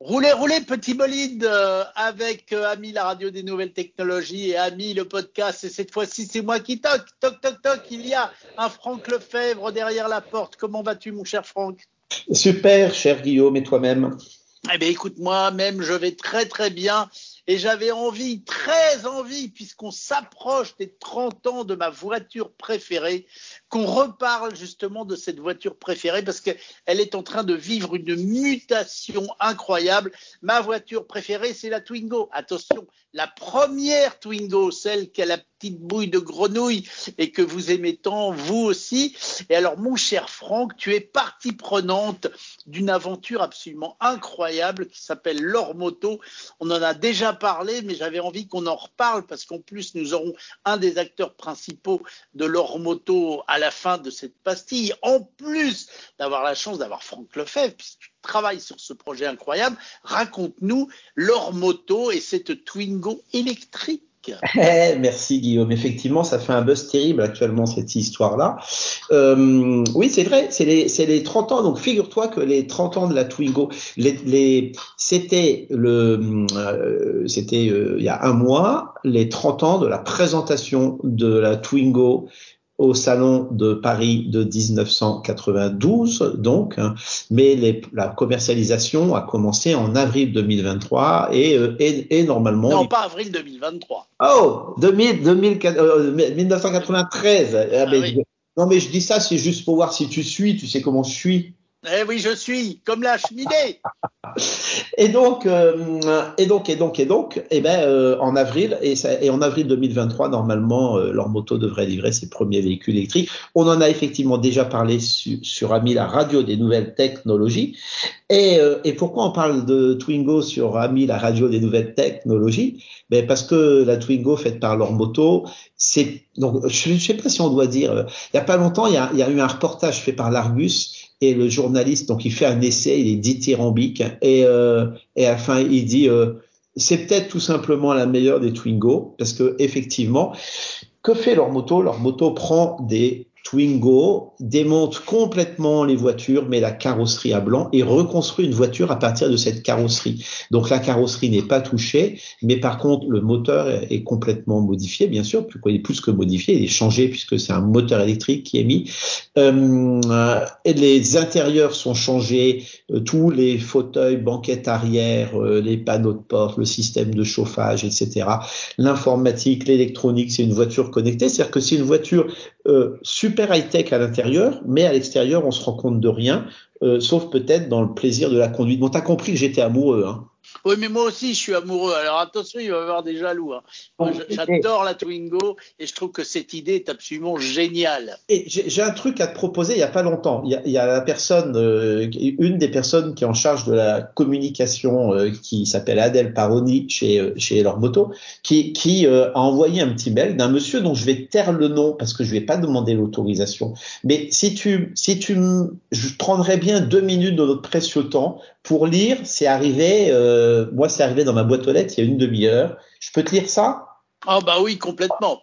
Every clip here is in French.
Roulez, roulez, petit bolide euh, avec euh, Ami la radio des nouvelles technologies et Ami le podcast. Et cette fois-ci, c'est moi qui toque, toc, toc, toc. Il y a un Franck Lefebvre derrière la porte. Comment vas-tu, mon cher Franck? Super, cher Guillaume, et toi-même? Eh bien, écoute, moi-même, je vais très, très bien. Et j'avais envie, très envie, puisqu'on s'approche des 30 ans de ma voiture préférée, qu'on reparle justement de cette voiture préférée parce qu'elle est en train de vivre une mutation incroyable. Ma voiture préférée, c'est la Twingo. Attention, la première Twingo, celle qui a la petite bouille de grenouille et que vous aimez tant, vous aussi. Et alors, mon cher Franck, tu es partie prenante d'une aventure absolument incroyable qui s'appelle l'Or Moto. On en a déjà parlé, mais j'avais envie qu'on en reparle parce qu'en plus, nous aurons un des acteurs principaux de l'Or Moto à la fin de cette pastille, en plus d'avoir la chance d'avoir Franck Lefebvre, puisque tu travailles sur ce projet incroyable, raconte-nous leur moto et cette Twingo électrique. Eh, merci Guillaume. Effectivement, ça fait un buzz terrible actuellement cette histoire-là. Euh, oui, c'est vrai, c'est les, les 30 ans. Donc figure-toi que les 30 ans de la Twingo, les, les, c'était le, euh, c'était euh, il y a un mois, les 30 ans de la présentation de la Twingo au salon de Paris de 1992, donc, hein. mais les, la commercialisation a commencé en avril 2023 et, euh, et, et normalement. Non, pas avril 2023. Oh, 2000, 2000, euh, 1993. Ah, ah, oui. Non, mais je dis ça, c'est juste pour voir si tu suis, tu sais comment je suis. Eh oui, je suis comme la cheminée. et donc, euh, et donc, et donc, et donc, eh ben, euh, en avril et, et, en avril 2023, normalement, euh, leur moto devrait livrer ses premiers véhicules électriques. On en a effectivement déjà parlé su, sur Ami la radio des nouvelles technologies. Et, euh, et, pourquoi on parle de Twingo sur Ami la radio des nouvelles technologies? Ben parce que la Twingo faite par leur moto, c'est donc je ne sais pas si on doit dire. Il y a pas longtemps, il y a eu un reportage fait par l'Argus et le journaliste, donc il fait un essai, il est dithyrambique, et, euh, et à la fin il dit euh, c'est peut-être tout simplement la meilleure des Twingo, parce que effectivement, que fait leur moto? Leur moto prend des Twingo démonte complètement les voitures, met la carrosserie à blanc et reconstruit une voiture à partir de cette carrosserie. Donc la carrosserie n'est pas touchée, mais par contre le moteur est complètement modifié, bien sûr, il est plus que modifié, il est changé puisque c'est un moteur électrique qui est mis. Euh, les intérieurs sont changés, euh, tous les fauteuils, banquettes arrière, euh, les panneaux de porte, le système de chauffage, etc. L'informatique, l'électronique, c'est une voiture connectée, c'est-à-dire que c'est une voiture euh, super high-tech à l'intérieur, mais à l'extérieur, on se rend compte de rien, euh, sauf peut-être dans le plaisir de la conduite. Bon, t'as compris que j'étais amoureux, hein oui, mais moi aussi, je suis amoureux. Alors attention, il va y avoir des jaloux. Hein. J'adore la Twingo et je trouve que cette idée est absolument géniale. Et j'ai un truc à te proposer il y a pas longtemps. Il y a, il y a la personne, euh, une des personnes qui est en charge de la communication, euh, qui s'appelle Adèle Paroni chez euh, chez leur moto, qui qui a envoyé un petit mail d'un monsieur dont je vais taire le nom parce que je vais pas demander l'autorisation. Mais si tu si tu je prendrais bien deux minutes de notre précieux temps pour lire. C'est arrivé. Euh, moi, c'est arrivé dans ma boîte aux lettres il y a une demi-heure. Je peux te lire ça? Ah bah oui, complètement.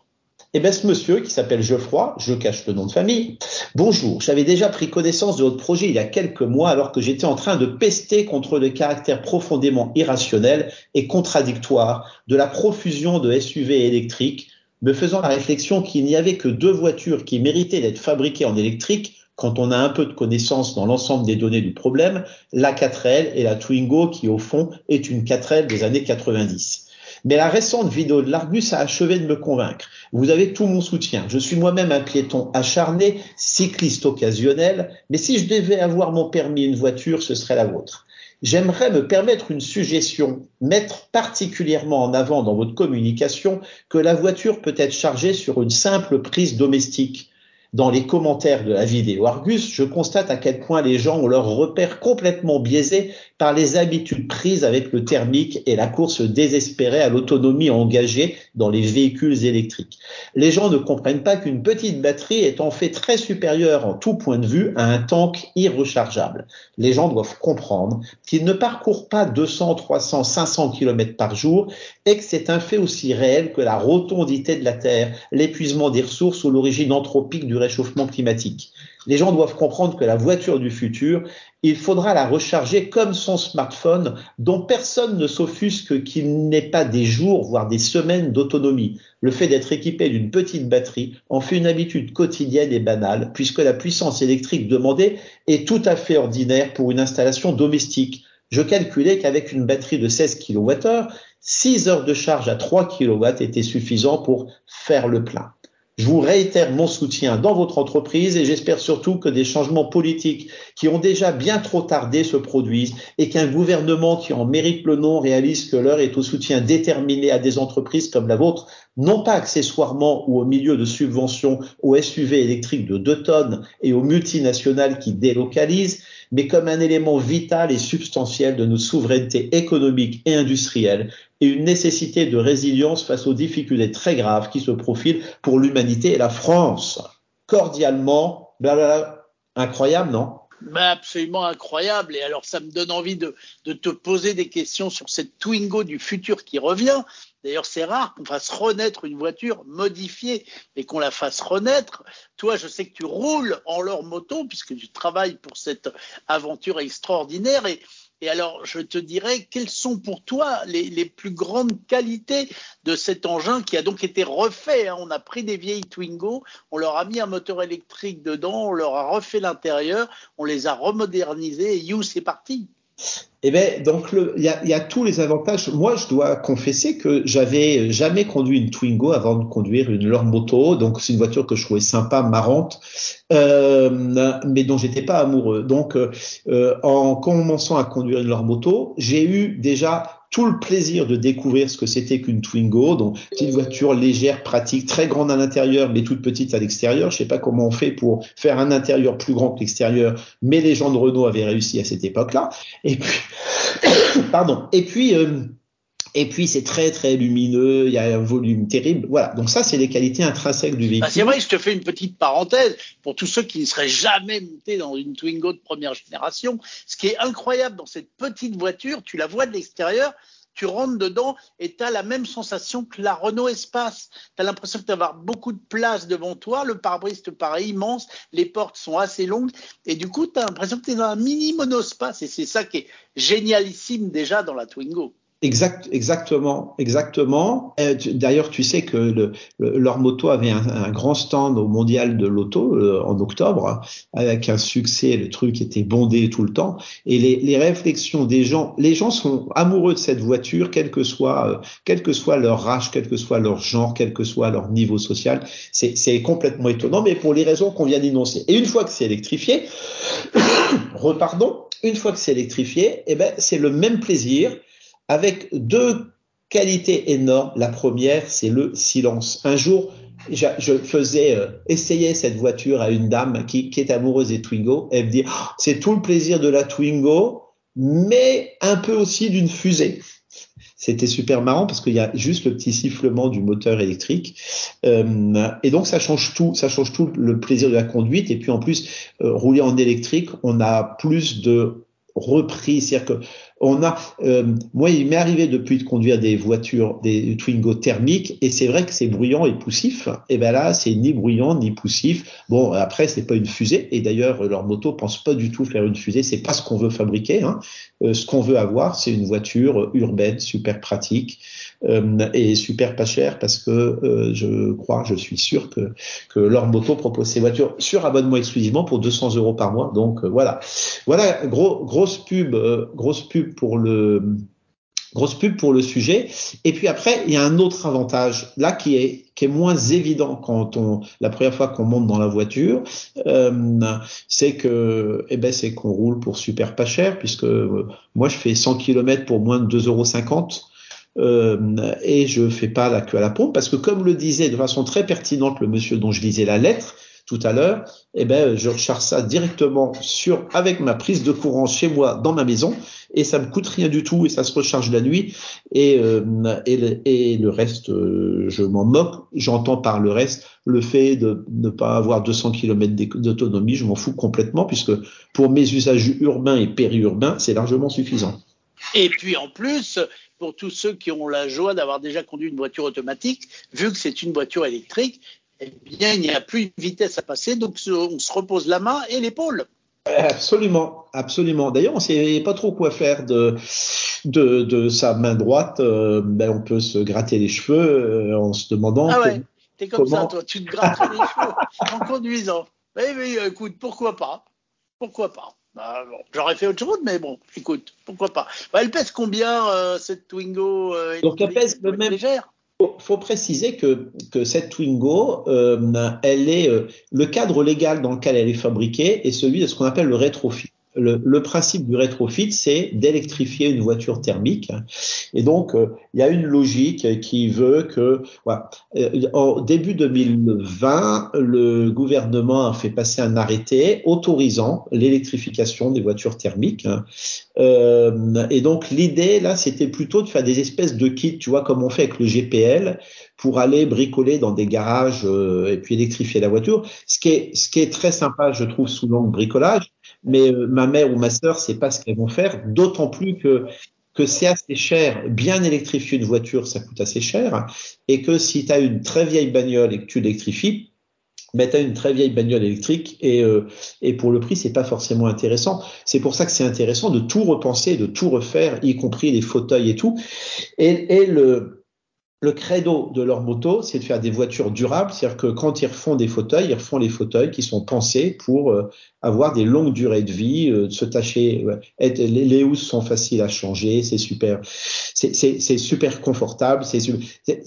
Eh bien, ce monsieur qui s'appelle Geoffroy, je cache le nom de famille. Bonjour, j'avais déjà pris connaissance de votre projet il y a quelques mois alors que j'étais en train de pester contre le caractère profondément irrationnel et contradictoire de la profusion de SUV électriques, me faisant la réflexion qu'il n'y avait que deux voitures qui méritaient d'être fabriquées en électrique quand on a un peu de connaissance dans l'ensemble des données du problème, la 4L et la Twingo qui au fond est une 4L des années 90. Mais la récente vidéo de l'Argus a achevé de me convaincre. Vous avez tout mon soutien. Je suis moi-même un piéton acharné, cycliste occasionnel, mais si je devais avoir mon permis une voiture, ce serait la vôtre. J'aimerais me permettre une suggestion, mettre particulièrement en avant dans votre communication que la voiture peut être chargée sur une simple prise domestique dans les commentaires de la vidéo Argus, je constate à quel point les gens ont leur repère complètement biaisé par les habitudes prises avec le thermique et la course désespérée à l'autonomie engagée dans les véhicules électriques. Les gens ne comprennent pas qu'une petite batterie est en fait très supérieure en tout point de vue à un tank irrechargeable. Les gens doivent comprendre qu'ils ne parcourent pas 200, 300, 500 km par jour et que c'est un fait aussi réel que la rotondité de la Terre, l'épuisement des ressources ou l'origine anthropique du réchauffement climatique. Les gens doivent comprendre que la voiture du futur, il faudra la recharger comme son smartphone, dont personne ne s'offusque qu'il n'ait pas des jours, voire des semaines d'autonomie. Le fait d'être équipé d'une petite batterie en fait une habitude quotidienne et banale, puisque la puissance électrique demandée est tout à fait ordinaire pour une installation domestique. Je calculais qu'avec une batterie de 16 kWh, 6 heures de charge à 3 kW étaient suffisants pour faire le plein. Je vous réitère mon soutien dans votre entreprise et j'espère surtout que des changements politiques qui ont déjà bien trop tardé se produisent et qu'un gouvernement qui en mérite le nom réalise que l'heure est au soutien déterminé à des entreprises comme la vôtre, non pas accessoirement ou au milieu de subventions aux SUV électriques de 2 tonnes et aux multinationales qui délocalisent, mais comme un élément vital et substantiel de nos souverainetés économiques et industrielles une nécessité de résilience face aux difficultés très graves qui se profilent pour l'humanité et la France. Cordialement, incroyable, non? Bah absolument incroyable. Et alors, ça me donne envie de, te poser des questions sur cette Twingo du futur qui revient. D'ailleurs, c'est rare qu'on fasse renaître une voiture modifiée et qu'on la fasse renaître. Toi, je sais que tu roules en leur moto puisque tu travailles pour cette aventure extraordinaire. Et, et alors, je te dirais, quelles sont pour toi les, plus grandes qualités de cet engin qui a donc été refait hein? On a pris des vieilles Twingo, on leur a mis un moteur électrique dedans, on leur a refait l'intérieur, on les a remodernisés et you, c'est parti. Eh bien, donc il y a, tous les avantages. Moi, je dois confesser que j'avais jamais conduit une Twingo avant de conduire une Lord Moto. Donc, c'est une voiture que je trouvais sympa, marrante, euh, mais dont j'étais pas amoureux. Donc, euh, en commençant à conduire une Lord Moto, j'ai eu déjà tout le plaisir de découvrir ce que c'était qu'une Twingo, donc petite voiture légère, pratique, très grande à l'intérieur, mais toute petite à l'extérieur. Je sais pas comment on fait pour faire un intérieur plus grand que l'extérieur, mais les gens de Renault avaient réussi à cette époque-là. Et puis, pardon. Et puis, euh, et puis c'est très très lumineux, il y a un volume terrible. Voilà, donc ça c'est les qualités intrinsèques du véhicule. Bah, c'est vrai, je te fais une petite parenthèse pour tous ceux qui ne seraient jamais montés dans une Twingo de première génération. Ce qui est incroyable dans cette petite voiture, tu la vois de l'extérieur, tu rentres dedans et tu as la même sensation que la Renault Espace. Tu as l'impression que tu avoir beaucoup de place devant toi, le pare-brise te paraît immense, les portes sont assez longues et du coup tu as l'impression que tu es dans un mini monospace et c'est ça qui est génialissime déjà dans la Twingo. Exact, exactement, exactement. D'ailleurs, tu sais que le, leur moto avait un, un, grand stand au mondial de l'auto euh, en octobre, avec un succès. Le truc était bondé tout le temps. Et les, les, réflexions des gens, les gens sont amoureux de cette voiture, quel que soit, euh, quel que soit leur rage, quel que soit leur genre, quel que soit leur niveau social. C'est complètement étonnant, mais pour les raisons qu'on vient d'énoncer. Et une fois que c'est électrifié, repardon, une fois que c'est électrifié, eh ben c'est le même plaisir avec deux qualités énormes. La première, c'est le silence. Un jour, je faisais euh, essayer cette voiture à une dame qui, est amoureuse des Twingo. Elle me dit, oh, c'est tout le plaisir de la Twingo, mais un peu aussi d'une fusée. C'était super marrant parce qu'il y a juste le petit sifflement du moteur électrique euh, et donc ça change tout, ça change tout le plaisir de la conduite et puis en plus euh, rouler en électrique, on a plus de repris, c'est-à-dire que on a, euh, moi, il m'est arrivé depuis de conduire des voitures, des Twingo thermiques, et c'est vrai que c'est bruyant et poussif. Et ben là, c'est ni bruyant ni poussif. Bon, après, c'est pas une fusée, et d'ailleurs, leur moto pense pas du tout faire une fusée. C'est pas ce qu'on veut fabriquer. Hein. Euh, ce qu'on veut avoir, c'est une voiture urbaine, super pratique et super pas chère, parce que euh, je crois, je suis sûr que que leur moto propose ces voitures sur abonnement exclusivement pour 200 euros par mois. Donc voilà, voilà, gros, grosse pub, grosse pub pour le grosse pub pour le sujet. Et puis après, il y a un autre avantage là qui est qui est moins évident quand on la première fois qu'on monte dans la voiture, euh, c'est que eh ben c'est qu'on roule pour super pas cher puisque euh, moi je fais 100 km pour moins de 2,50 euros. Euh, et je fais pas la queue à la pompe parce que comme le disait de façon très pertinente le monsieur dont je lisais la lettre, tout à l'heure, eh ben, je recharge ça directement sur, avec ma prise de courant chez moi dans ma maison et ça me coûte rien du tout et ça se recharge la nuit et, euh, et, le, reste, euh, je m'en moque. J'entends par le reste le fait de ne pas avoir 200 km d'autonomie, je m'en fous complètement puisque pour mes usages urbains et périurbains, c'est largement suffisant. Et puis en plus, pour tous ceux qui ont la joie d'avoir déjà conduit une voiture automatique, vu que c'est une voiture électrique, eh bien, il n'y a plus une vitesse à passer, donc on se repose la main et l'épaule. Absolument, absolument. D'ailleurs, on ne sait pas trop quoi faire de, de, de sa main droite. Euh, ben, on peut se gratter les cheveux euh, en se demandant. Ah ouais, t'es comme ça, toi. Tu te grattes les cheveux en conduisant. Oui, oui, écoute, pourquoi pas Pourquoi pas bah, J'aurais fait autre chose, mais bon, écoute, pourquoi pas bah, Elle pèse combien, euh, cette Twingo Donc, elle pèse le même. Légère faut, faut préciser que, que cette Twingo, euh, elle est euh, le cadre légal dans lequel elle est fabriquée est celui de ce qu'on appelle le rétrofit le, principe du rétrofit, c'est d'électrifier une voiture thermique. Et donc, euh, il y a une logique qui veut que, voilà, euh, début 2020, le gouvernement a fait passer un arrêté autorisant l'électrification des voitures thermiques. Euh, et donc, l'idée, là, c'était plutôt de faire des espèces de kits, tu vois, comme on fait avec le GPL, pour aller bricoler dans des garages et puis électrifier la voiture. Ce qui est, ce qui est très sympa, je trouve, sous l'angle bricolage, mais euh, ma mère ou ma sœur, c'est pas ce qu'elles vont faire, d'autant plus que que c'est assez cher, bien électrifier une voiture, ça coûte assez cher, et que si tu as une très vieille bagnole et que tu l'électrifies, ben, tu as une très vieille bagnole électrique et, euh, et pour le prix, c'est pas forcément intéressant. C'est pour ça que c'est intéressant de tout repenser, de tout refaire, y compris les fauteuils et tout. Et, et le, le credo de leur moto, c'est de faire des voitures durables, c'est-à-dire que quand ils refont des fauteuils, ils refont les fauteuils qui sont pensés pour euh, avoir des longues durées de vie, euh, se tâcher. Être, les, les housses sont faciles à changer, c'est super, c'est super confortable, c'est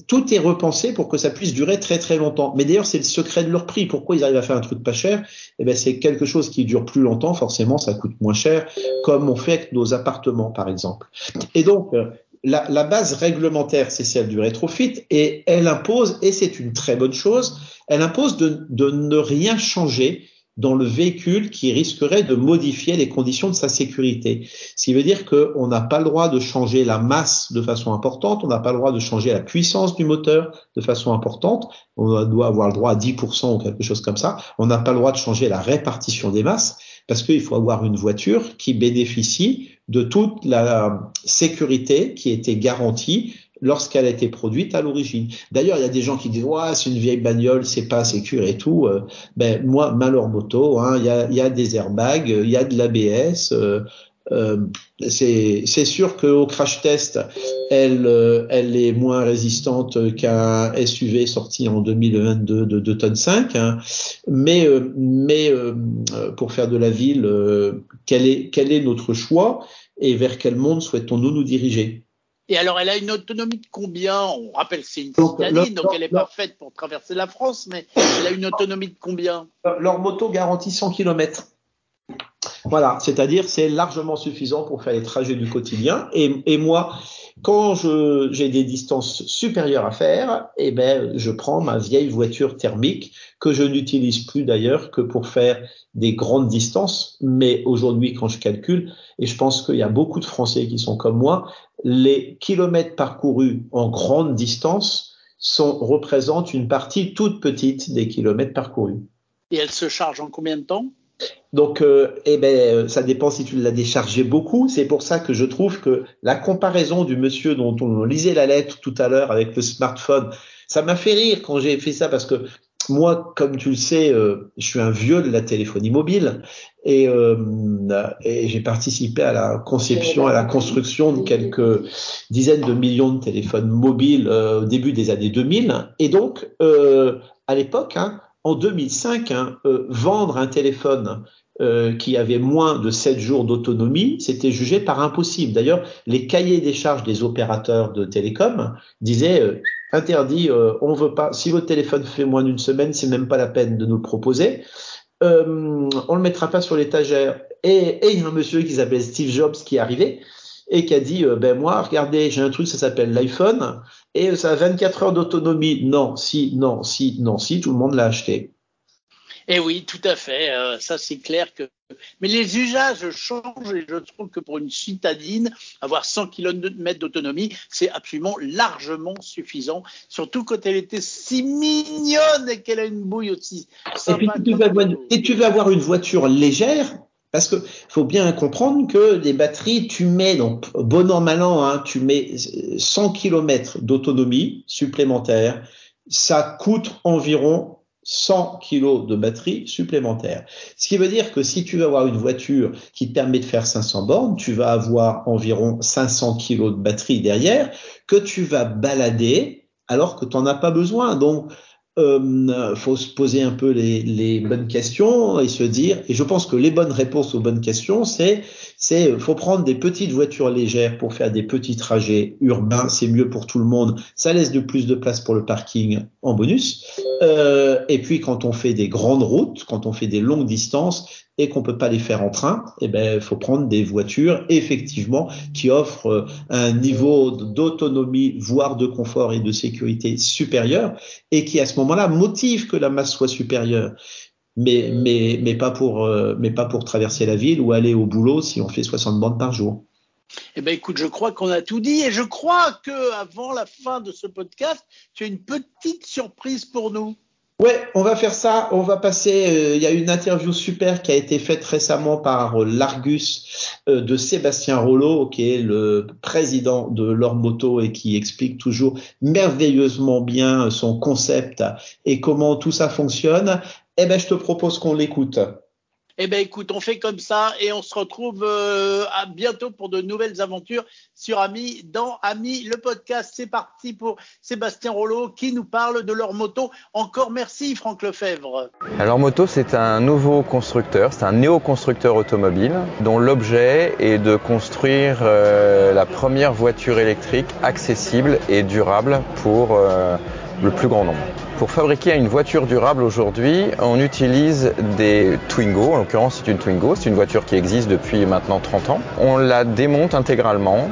tout est repensé pour que ça puisse durer très très longtemps. Mais d'ailleurs, c'est le secret de leur prix. Pourquoi ils arrivent à faire un truc pas cher? Eh ben, c'est quelque chose qui dure plus longtemps. Forcément, ça coûte moins cher, comme on fait avec nos appartements, par exemple. Et donc, euh, la, base réglementaire, c'est celle du rétrofit, et elle impose, et c'est une très bonne chose, elle impose de, de, ne rien changer dans le véhicule qui risquerait de modifier les conditions de sa sécurité. Ce qui veut dire qu'on n'a pas le droit de changer la masse de façon importante, on n'a pas le droit de changer la puissance du moteur de façon importante, on doit avoir le droit à 10% ou quelque chose comme ça, on n'a pas le droit de changer la répartition des masses, parce qu'il faut avoir une voiture qui bénéficie de toute la sécurité qui était garantie lorsqu'elle a été produite à l'origine. D'ailleurs, il y a des gens qui disent ouais, c'est une vieille bagnole, c'est pas sécure et tout. Euh, ben moi, malheur moto, hein, il y, a, y a des airbags, il y a de l'ABS. Euh, euh, c'est sûr qu'au crash test, elle, euh, elle est moins résistante qu'un SUV sorti en 2022 de 2 tonnes 5, hein. mais, euh, mais pour faire de la ville, quel, est, quel est notre choix et vers quel monde souhaitons-nous nous diriger? Et alors, elle a une autonomie de combien? On rappelle que c'est une citadine, donc elle n'est pas faite pour traverser la France, mais elle a une autonomie de combien? Leur moto garantit 100 km. Voilà, c'est-à-dire c'est largement suffisant pour faire les trajets du quotidien. Et, moi, quand j'ai des distances supérieures à faire, eh ben, je prends ma vieille voiture thermique que je n'utilise plus d'ailleurs que pour faire des grandes distances. Mais aujourd'hui, quand je calcule, et je pense qu'il y a beaucoup de Français qui sont comme moi, les kilomètres parcourus en grande distance représentent une partie toute petite des kilomètres parcourus. Et elle se charge en combien de temps? Donc, euh, eh ben, euh, ça dépend si tu l'as déchargé beaucoup. C'est pour ça que je trouve que la comparaison du monsieur dont on lisait la lettre tout à l'heure avec le smartphone, ça m'a fait rire quand j'ai fait ça parce que moi, comme tu le sais, euh, je suis un vieux de la téléphonie mobile et, et j'ai participé à la conception, à la construction de quelques dizaines de millions de téléphones mobiles au début des années 2000. Et donc, à l'époque, hein, en 2005, hein, euh, vendre un téléphone euh, qui avait moins de 7 jours d'autonomie, c'était jugé par impossible. D'ailleurs, les cahiers des charges des opérateurs de télécom disaient euh, interdit, on veut pas. Si votre téléphone fait moins d'une semaine, c'est même pas la peine de nous le proposer. on le mettra pas sur l'étagère. Et, il y a un monsieur qui s'appelle Steve Jobs qui est arrivé et qui a dit ben moi regardez j'ai un truc ça s'appelle l'iPhone et ça a 24 heures d'autonomie. Non, si, non, si, non, si, tout le monde l'a acheté. Eh oui, tout à fait. Euh, ça, c'est clair que. Mais les usages changent et je trouve que pour une citadine, avoir 100 km d'autonomie, c'est absolument largement suffisant. Surtout quand elle était si mignonne et qu'elle a une bouille aussi. Et puis, tu veux, avoir, et tu veux avoir une voiture légère, parce que faut bien comprendre que des batteries, tu mets donc bon an mal an, hein, tu mets 100 km d'autonomie supplémentaire, ça coûte environ 100 kg de batterie supplémentaire. Ce qui veut dire que si tu veux avoir une voiture qui te permet de faire 500 bornes, tu vas avoir environ 500 kg de batterie derrière que tu vas balader alors que tu n'en as pas besoin. Donc, euh, faut se poser un peu les, les, bonnes questions et se dire, et je pense que les bonnes réponses aux bonnes questions, c'est, c'est, faut prendre des petites voitures légères pour faire des petits trajets urbains, c'est mieux pour tout le monde, ça laisse de plus de place pour le parking en bonus. Euh, et puis quand on fait des grandes routes, quand on fait des longues distances, et qu'on peut pas les faire en train, eh ben, il faut prendre des voitures effectivement qui offrent euh, un niveau d'autonomie, voire de confort et de sécurité supérieur, et qui à ce moment-là motivent que la masse soit supérieure. Mais, mais, mais, pas pour, euh, mais pas pour traverser la ville ou aller au boulot si on fait 60 bandes par jour. Eh ben écoute, je crois qu'on a tout dit et je crois que avant la fin de ce podcast, tu as une petite surprise pour nous. Ouais, on va faire ça. On va passer. Euh, il y a une interview super qui a été faite récemment par euh, l'Argus euh, de Sébastien Rollo, qui est le président de leur moto et qui explique toujours merveilleusement bien son concept et comment tout ça fonctionne. Eh ben, je te propose qu'on l'écoute. Eh bien, écoute, on fait comme ça et on se retrouve euh, à bientôt pour de nouvelles aventures sur Ami dans Ami le podcast. C'est parti pour Sébastien Rollo qui nous parle de leur moto. Encore merci, Franck Lefebvre. Alors, Moto, c'est un nouveau constructeur, c'est un néo-constructeur automobile dont l'objet est de construire euh, la première voiture électrique accessible et durable pour euh, le plus grand nombre. Pour fabriquer une voiture durable aujourd'hui, on utilise des Twingo. En l'occurrence, c'est une Twingo. C'est une voiture qui existe depuis maintenant 30 ans. On la démonte intégralement,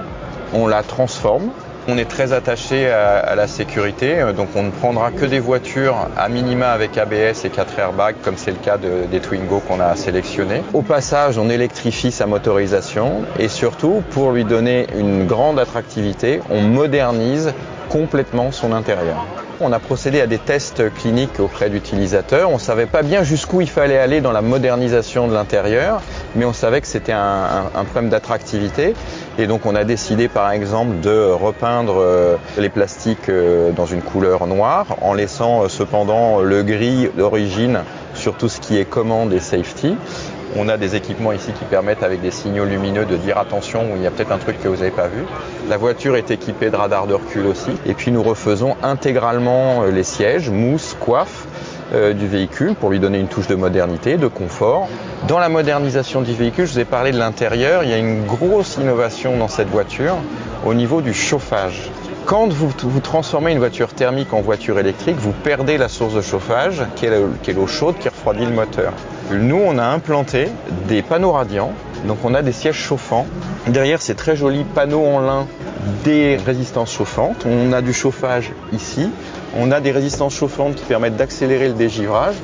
on la transforme. On est très attaché à, la sécurité, donc on ne prendra que des voitures à minima avec ABS et 4 airbags, comme c'est le cas des Twingo qu'on a sélectionnés. Au passage, on électrifie sa motorisation et surtout, pour lui donner une grande attractivité, on modernise complètement son intérieur. On a procédé à des tests cliniques auprès d'utilisateurs. On ne savait pas bien jusqu'où il fallait aller dans la modernisation de l'intérieur, mais on savait que c'était un, problème d'attractivité. Et donc on a décidé par exemple de repeindre euh, les plastiques euh, dans une couleur noire en laissant euh, cependant le gris d'origine sur tout ce qui est commande et safety. On a des équipements ici qui permettent avec des signaux lumineux de dire attention, il y a peut-être un truc que vous n'avez pas vu. La voiture est équipée de radars de recul aussi. Et puis nous refaisons intégralement euh, les sièges, mousse, coiffe euh, du véhicule pour lui donner une touche de modernité, de confort. Dans la modernisation du véhicule, je vous ai parlé de l'intérieur, il y a une grosse innovation dans cette voiture au niveau du chauffage. Quand vous, vous, transformez une voiture thermique en voiture électrique, vous perdez la source de chauffage, qui est l'eau chaude qui refroidit le moteur. Nous, on a implanté des panneaux radiants, donc on a des sièges chauffants. Derrière ces très jolis panneaux en lin, des résistances chauffantes. On a du chauffage ici. On a des résistances chauffantes qui permettent d'accélérer le dégivrage.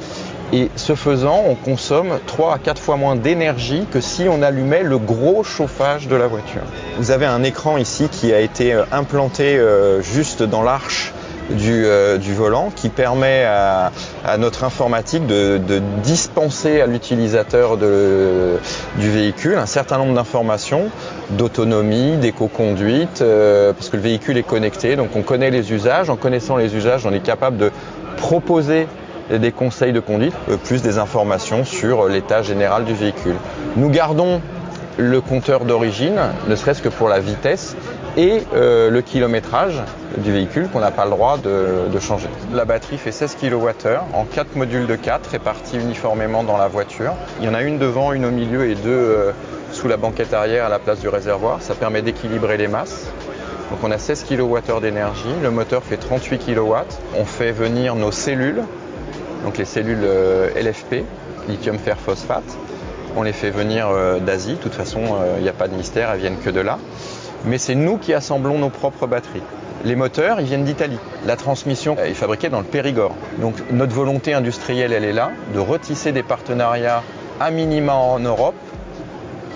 Et ce faisant, on consomme 3 à 4 fois moins d'énergie que si on allumait le gros chauffage de la voiture. Vous avez un écran ici qui a été euh, implanté euh, juste dans l'arche euh, du, volant qui permet à, notre informatique de, dispenser à l'utilisateur du véhicule un certain nombre d'informations d'autonomie, d'éco-conduite, euh, parce que le véhicule est connecté, donc on connaît les usages. En connaissant les usages, on est capable de proposer des conseils de conduite, euh, plus des informations sur l'état général du véhicule. Nous gardons le compteur d'origine, ne serait-ce que pour la vitesse, et euh, le kilométrage du véhicule qu'on n'a pas le droit de, changer. La batterie fait 16 kWh en 4 modules de 4 répartis uniformément dans la voiture. Il y en a une devant, une au milieu et deux euh, sous la banquette arrière à la place du réservoir. Ça permet d'équilibrer les masses. Donc on a 16 kWh d'énergie, le moteur fait 38 kW. On fait venir nos cellules, donc les cellules euh, LFP, lithium fer phosphate. On les fait venir d'Asie, de toute façon il n'y a pas de mystère, elles viennent que de là mais c'est nous qui assemblons nos propres batteries. Les moteurs, ils viennent d'Italie. La transmission est fabriquée dans le Périgord. Donc notre volonté industrielle, elle est là, de retisser des partenariats à minima en Europe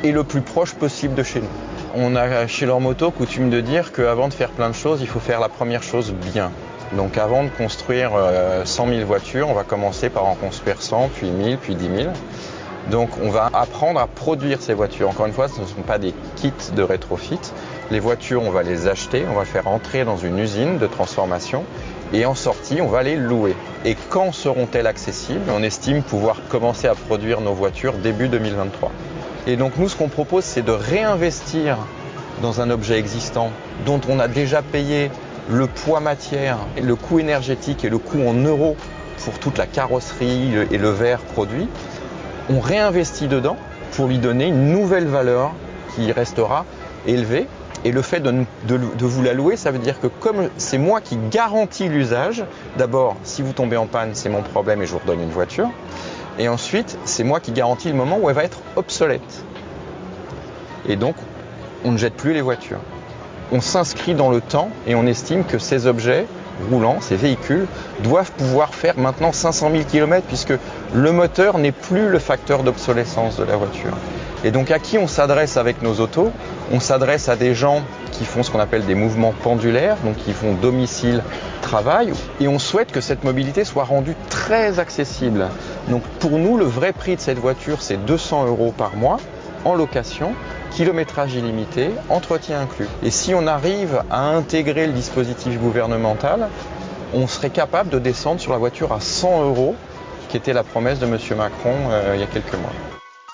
et le plus proche possible de chez nous. On a chez leur moto coutume de dire qu'avant de faire plein de choses, il faut faire la première chose bien. Donc avant de construire 100 euh, 000 voitures, on va commencer par en construire 100, puis 1000, puis 10 000. Donc on va apprendre à produire ces voitures. Encore une fois, ce ne sont pas des kits de rétrofit. Les voitures, on va les acheter, on va faire entrer dans une usine de transformation et en sortie, on va les louer. et quand seront-elles accessibles? On estime pouvoir commencer à produire nos voitures début 2023. Et donc nous, ce qu'on propose, c'est de réinvestir dans un objet existant dont on a déjà payé le poids matière, le coût énergétique et le coût en euros pour toute la carrosserie et le verre produit. On réinvestit dedans pour lui donner une nouvelle valeur qui restera élevée. Et le fait de, vous la louer, ça veut dire que comme c'est moi qui garantis l'usage, d'abord, si vous tombez en panne, c'est mon problème et je vous redonne une voiture. Et ensuite, c'est moi qui garantis le moment où elle va être obsolète. Et donc, on ne jette plus les voitures. On s'inscrit dans le temps et on estime que ces objets roulants, ces véhicules, doivent pouvoir faire maintenant 500 000 km puisque le moteur n'est plus le facteur d'obsolescence de la voiture. Et donc à qui on s'adresse avec nos autos? On s'adresse à des gens qui font ce qu'on appelle des mouvements pendulaires, donc qui font domicile-travail, et on souhaite que cette mobilité soit rendue très accessible. Donc pour nous, le vrai prix de cette voiture, c'est 200 euros par mois en location, kilométrage illimité, entretien inclus. Et si on arrive à intégrer le dispositif gouvernemental, on serait capable de descendre sur la voiture à 100 euros, qui était la promesse de M. Macron euh, il y a quelques mois.